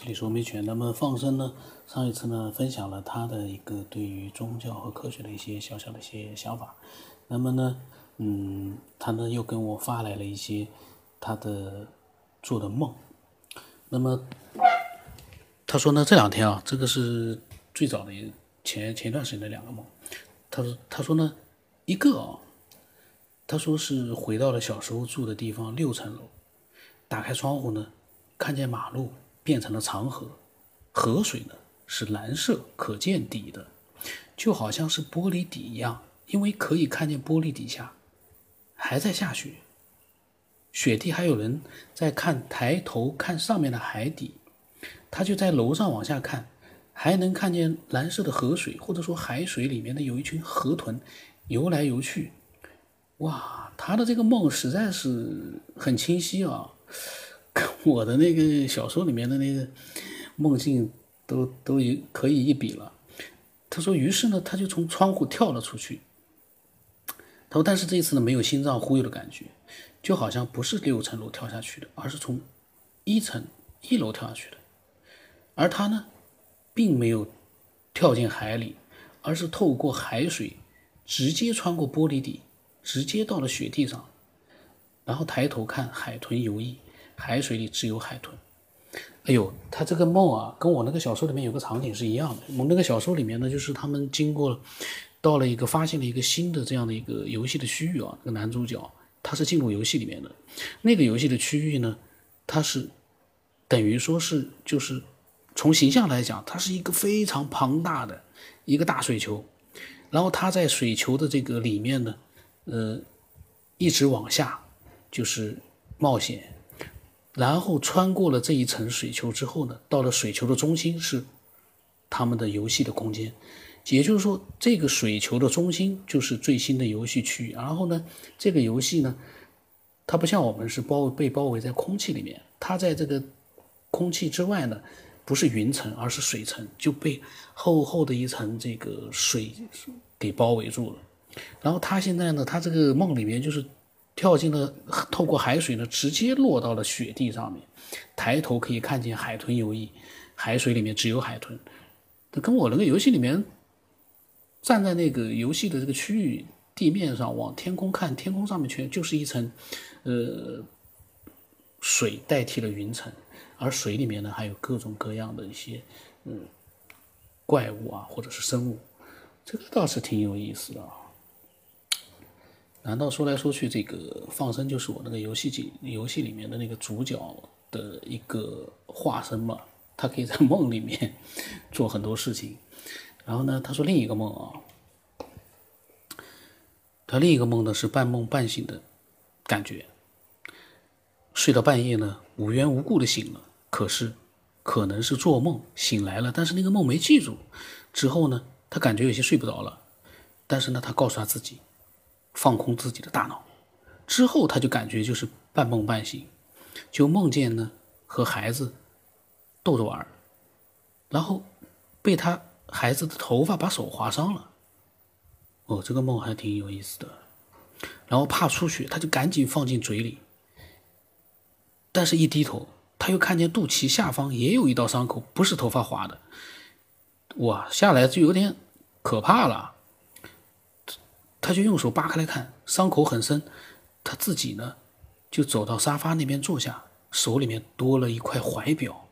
这里是欧美犬。那么放生呢？上一次呢，分享了他的一个对于宗教和科学的一些小小的一些想法。那么呢，嗯，他呢又跟我发来了一些他的做的梦。那么他说呢，这两天啊，这个是最早的前前段时间的两个梦。他说他说呢，一个啊，他说是回到了小时候住的地方六层楼，打开窗户呢，看见马路。变成了长河，河水呢是蓝色可见底的，就好像是玻璃底一样，因为可以看见玻璃底下还在下雪，雪地还有人在看，抬头看上面的海底，他就在楼上往下看，还能看见蓝色的河水，或者说海水里面的有一群河豚游来游去，哇，他的这个梦实在是很清晰啊。我的那个小说里面的那个梦境都都可以一比了。他说，于是呢，他就从窗户跳了出去。他说，但是这一次呢，没有心脏忽悠的感觉，就好像不是六层楼跳下去的，而是从一层一楼跳下去的。而他呢，并没有跳进海里，而是透过海水直接穿过玻璃底，直接到了雪地上，然后抬头看海豚游弋。海水里只有海豚。哎呦，他这个梦啊，跟我那个小说里面有个场景是一样的。我那个小说里面呢，就是他们经过，到了一个发现了一个新的这样的一个游戏的区域啊。那个男主角他是进入游戏里面的，那个游戏的区域呢，它是等于说是就是从形象来讲，它是一个非常庞大的一个大水球，然后他在水球的这个里面呢，呃，一直往下就是冒险。然后穿过了这一层水球之后呢，到了水球的中心是他们的游戏的空间，也就是说，这个水球的中心就是最新的游戏区域。然后呢，这个游戏呢，它不像我们是包被包围在空气里面，它在这个空气之外呢，不是云层，而是水层，就被厚厚的一层这个水给包围住了。然后他现在呢，他这个梦里面就是。跳进了，透过海水呢，直接落到了雪地上面。抬头可以看见海豚游弋，海水里面只有海豚。跟我那个游戏里面，站在那个游戏的这个区域地面上往天空看，天空上面全就是一层，呃，水代替了云层，而水里面呢还有各种各样的一些，嗯，怪物啊或者是生物，这个倒是挺有意思的啊。难道说来说去，这个放生就是我那个游戏机游戏里面的那个主角的一个化身吗？他可以在梦里面 做很多事情。然后呢，他说另一个梦啊，他另一个梦呢是半梦半醒的感觉，睡到半夜呢无缘无故的醒了，可是可能是做梦醒来了，但是那个梦没记住。之后呢，他感觉有些睡不着了，但是呢，他告诉他自己。放空自己的大脑，之后他就感觉就是半梦半醒，就梦见呢和孩子逗着玩然后被他孩子的头发把手划伤了。哦，这个梦还挺有意思的。然后怕出血，他就赶紧放进嘴里，但是一低头，他又看见肚脐下方也有一道伤口，不是头发划的。哇，下来就有点可怕了。他就用手扒开来看，伤口很深。他自己呢，就走到沙发那边坐下，手里面多了一块怀表。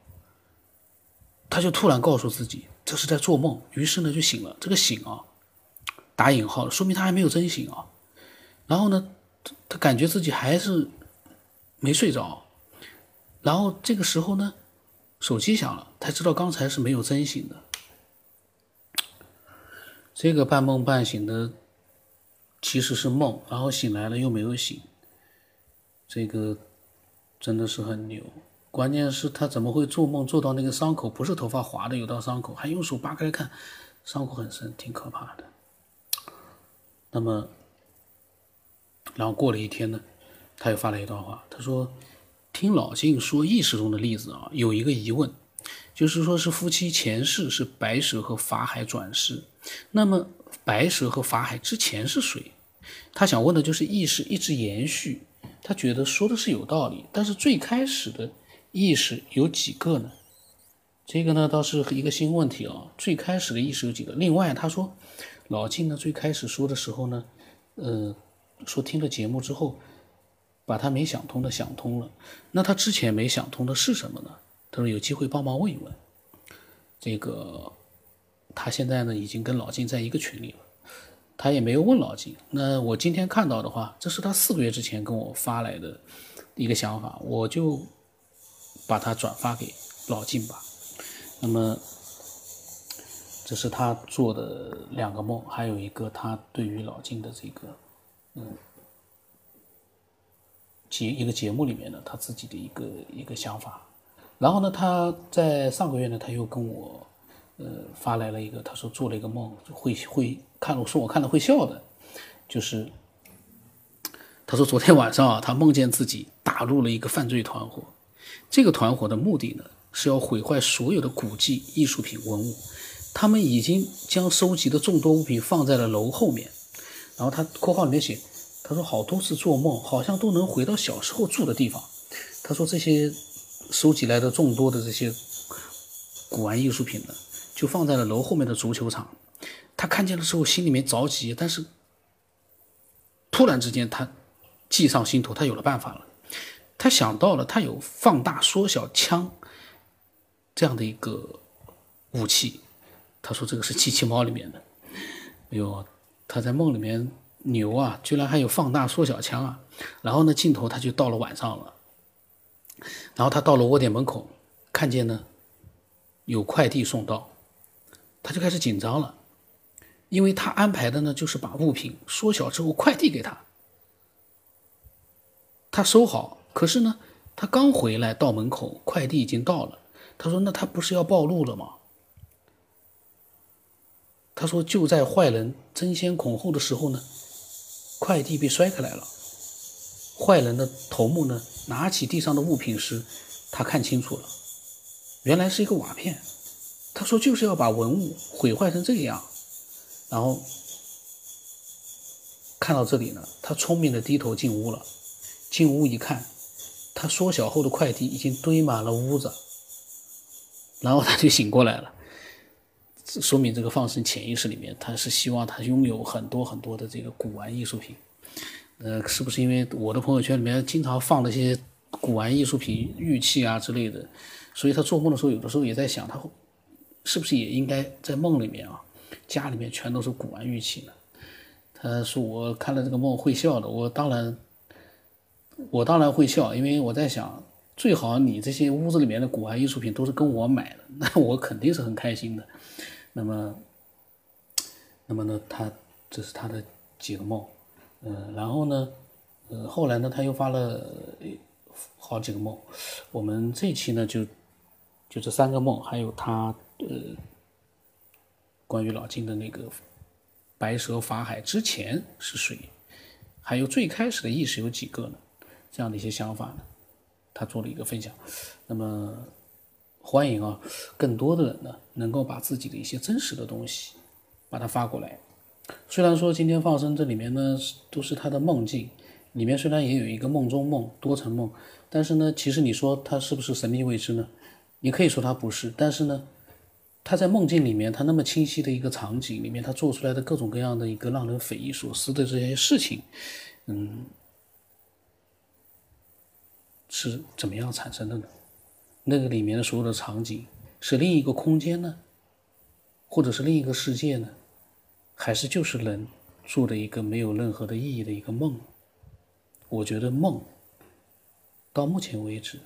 他就突然告诉自己，这是在做梦。于是呢，就醒了。这个醒啊，打引号了，说明他还没有真醒啊。然后呢，他感觉自己还是没睡着。然后这个时候呢，手机响了，他知道刚才是没有真醒的。这个半梦半醒的。其实是梦，然后醒来了又没有醒，这个真的是很牛。关键是他怎么会做梦做到那个伤口不是头发划的有道伤口，还用手扒开看，伤口很深，挺可怕的。那么，然后过了一天呢，他又发了一段话，他说：“听老晋说意识中的例子啊，有一个疑问，就是说是夫妻前世是白蛇和法海转世，那么。”白蛇和法海之前是谁？他想问的就是意识一直延续。他觉得说的是有道理，但是最开始的意识有几个呢？这个呢倒是一个新问题啊。最开始的意识有几个。另外，他说老晋呢最开始说的时候呢，呃，说听了节目之后，把他没想通的想通了。那他之前没想通的是什么呢？他说有机会帮忙问一问。这个他现在呢已经跟老金在一个群里了，他也没有问老金。那我今天看到的话，这是他四个月之前跟我发来的一个想法，我就把它转发给老金吧。那么，这是他做的两个梦，还有一个他对于老金的这个，嗯，节一个节目里面的他自己的一个一个想法。然后呢，他在上个月呢，他又跟我，呃，发来了一个，他说做了一个梦，会会看了，说我看了会笑的，就是，他说昨天晚上啊，他梦见自己打入了一个犯罪团伙，这个团伙的目的呢。是要毁坏所有的古迹、艺术品、文物。他们已经将收集的众多物品放在了楼后面。然后他括号里面写，他说好多次做梦，好像都能回到小时候住的地方。他说这些收集来的众多的这些古玩艺术品呢，就放在了楼后面的足球场。他看见的时候心里面着急，但是突然之间他计上心头，他有了办法了。他想到了，他有放大缩小枪。这样的一个武器，他说这个是机器猫里面的。哎呦，他在梦里面牛啊，居然还有放大缩小枪啊！然后呢，镜头他就到了晚上了，然后他到了窝点门口，看见呢有快递送到，他就开始紧张了，因为他安排的呢就是把物品缩小之后快递给他，他收好，可是呢他刚回来到门口，快递已经到了。他说：“那他不是要暴露了吗？”他说：“就在坏人争先恐后的时候呢，快递被摔开来了。坏人的头目呢，拿起地上的物品时，他看清楚了，原来是一个瓦片。他说就是要把文物毁坏成这个样。然后看到这里呢，他聪明的低头进屋了。进屋一看，他缩小后的快递已经堆满了屋子。”然后他就醒过来了，说明这个放生潜意识里面，他是希望他拥有很多很多的这个古玩艺术品。呃，是不是因为我的朋友圈里面经常放那些古玩艺术品、玉器啊之类的，所以他做梦的时候，有的时候也在想，他是不是也应该在梦里面啊，家里面全都是古玩玉器呢？他说我看了这个梦会笑的，我当然，我当然会笑，因为我在想。最好你这些屋子里面的古玩艺术品都是跟我买的，那我肯定是很开心的。那么，那么呢，他这是他的几个梦，嗯，然后呢，呃，后来呢，他又发了好几个梦。我们这期呢，就就这三个梦，还有他呃关于老金的那个白蛇法海之前是谁，还有最开始的意识有几个呢？这样的一些想法呢？他做了一个分享，那么欢迎啊，更多的人呢能够把自己的一些真实的东西把它发过来。虽然说今天放生这里面呢都是他的梦境，里面虽然也有一个梦中梦、多层梦，但是呢，其实你说他是不是神秘未知呢？你可以说他不是，但是呢，他在梦境里面，他那么清晰的一个场景里面，他做出来的各种各样的一个让人匪夷所思的这些事情，嗯。是怎么样产生的呢？那个里面的所有的场景是另一个空间呢，或者是另一个世界呢，还是就是人做的一个没有任何的意义的一个梦？我觉得梦到目前为止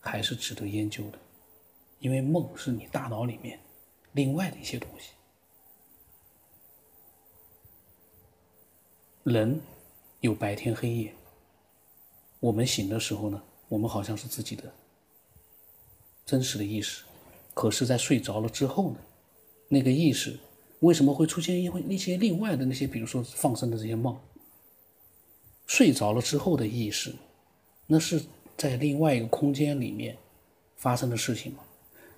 还是值得研究的，因为梦是你大脑里面另外的一些东西。人有白天黑夜，我们醒的时候呢？我们好像是自己的真实的意识，可是，在睡着了之后呢？那个意识为什么会出现一一些另外的那些，比如说放生的这些梦？睡着了之后的意识，那是在另外一个空间里面发生的事情吗？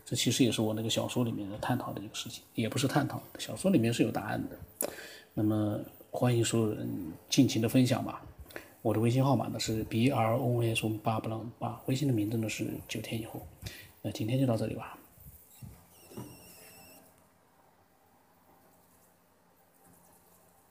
这其实也是我那个小说里面的探讨的一个事情，也不是探讨，小说里面是有答案的。那么，欢迎所有人尽情的分享吧。我的微信号码呢是 b r o n s 八八八，微信的名字呢是九天以后。那今天就到这里吧。